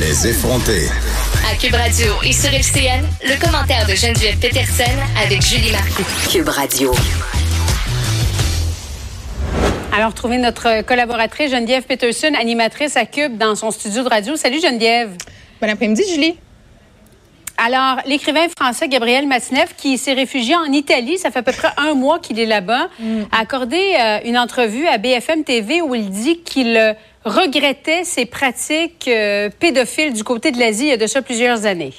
Les effrontés. À Cube Radio et sur FCN, le commentaire de Geneviève Peterson avec Julie Marcoux. Cube Radio. Alors, retrouvez notre collaboratrice Geneviève Peterson, animatrice à Cube, dans son studio de radio. Salut Geneviève. Bon après-midi, Julie. Alors, l'écrivain français Gabriel Matzneff, qui s'est réfugié en Italie, ça fait à peu près un mois qu'il est là-bas, a accordé euh, une entrevue à BFM TV où il dit qu'il euh, regrettait ses pratiques euh, pédophiles du côté de l'Asie il y a de ça plusieurs années.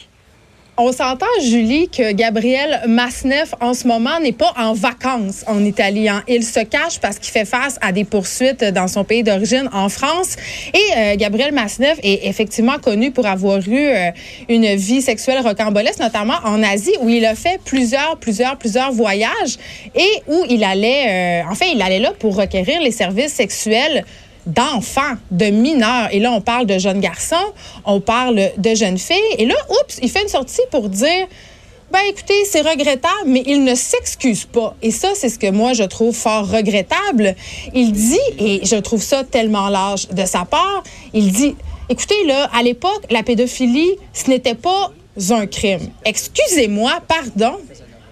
On s'entend, Julie, que Gabriel Masneff, en ce moment, n'est pas en vacances en Italie. hein. Il se cache parce qu'il fait face à des poursuites dans son pays d'origine, en France. Et euh, Gabriel Masneff est effectivement connu pour avoir eu euh, une vie sexuelle rocambolesque, notamment en Asie, où il a fait plusieurs, plusieurs, plusieurs voyages et où il allait, euh, en fait, il allait là pour requérir les services sexuels d'enfants, de mineurs. Et là, on parle de jeunes garçons, on parle de jeunes filles. Et là, oups, il fait une sortie pour dire, ben écoutez, c'est regrettable, mais il ne s'excuse pas. Et ça, c'est ce que moi, je trouve fort regrettable. Il dit, et je trouve ça tellement lâche de sa part, il dit, écoutez, là, à l'époque, la pédophilie, ce n'était pas un crime. Excusez-moi, pardon.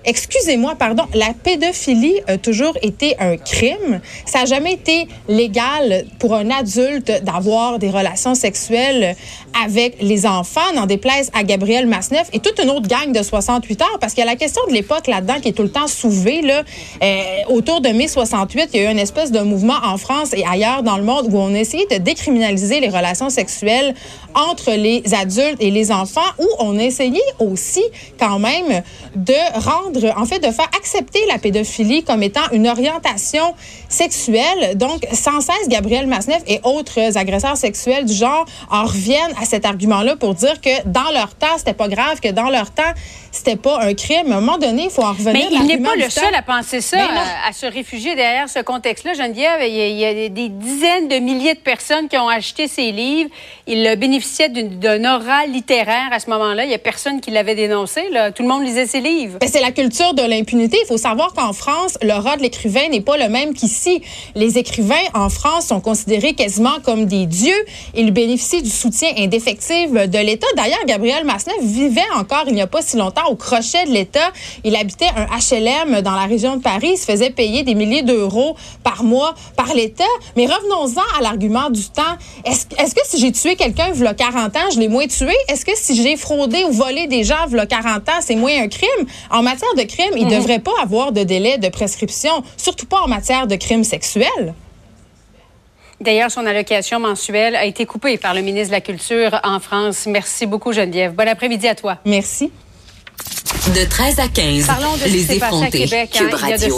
Excusez-moi, pardon, la pédophilie a toujours été un crime. Ça n'a jamais été légal pour un adulte d'avoir des relations sexuelles avec les enfants, n'en déplaise à Gabriel Masneff et toute une autre gang de 68 heures, parce qu'il y a la question de l'époque là-dedans qui est tout le temps soulevée. Là. Euh, autour de mai 68, il y a eu une espèce de mouvement en France et ailleurs dans le monde où on a essayé de décriminaliser les relations sexuelles entre les adultes et les enfants, où on a essayé aussi quand même de rendre en fait, de faire accepter la pédophilie comme étant une orientation sexuelle. Donc, sans cesse, Gabriel Masneff et autres agresseurs sexuels du genre en reviennent à cet argument-là pour dire que dans leur temps, c'était pas grave, que dans leur temps, c'était pas un crime. À un moment donné, il faut en revenir Mais il n'est pas le seul à penser ça, à, à se réfugier derrière ce contexte-là. Geneviève, il y, a, il y a des- dizaines de milliers de personnes qui ont acheté ses livres. Il bénéficiait d'une- d'un aura littéraire à ce moment-là. Il n'y a personne qui l'avait dénoncé. Là. Tout le monde lisait ses livres. Ben, c'est la culture de l'impunité. Il faut savoir qu'en France, le rat de l'écrivain n'est pas le même qu'ici. Les écrivains en France sont considérés quasiment comme des dieux. Ils bénéficient du soutien indéfectible de l'État. D'ailleurs, Gabriel Masneff vivait encore il n'y a pas si longtemps au crochet de l'État. Il habitait un HLM dans la région de Paris. Il se faisait payer des milliers d'euros par mois par l'État. Mais revenons-en à l'argument du temps. Est-ce que si j'ai tué quelqu'un il y a 40 ans, je l'ai moins tué? Est-ce que si j'ai fraudé ou volé des gens il y a 40 ans, c'est moins un crime? En matière de crime, il ne devrait pas avoir de délai de prescription, surtout pas en matière de crimes sexuels. D'ailleurs, son allocation mensuelle a été coupée par le ministre de la Culture en France. Merci beaucoup, Geneviève. Bon après-midi à toi. Merci. De 13 à 15, Parlons de ce qui les s'est passé à effrontés. Québec hein, Cube il y a de Radio.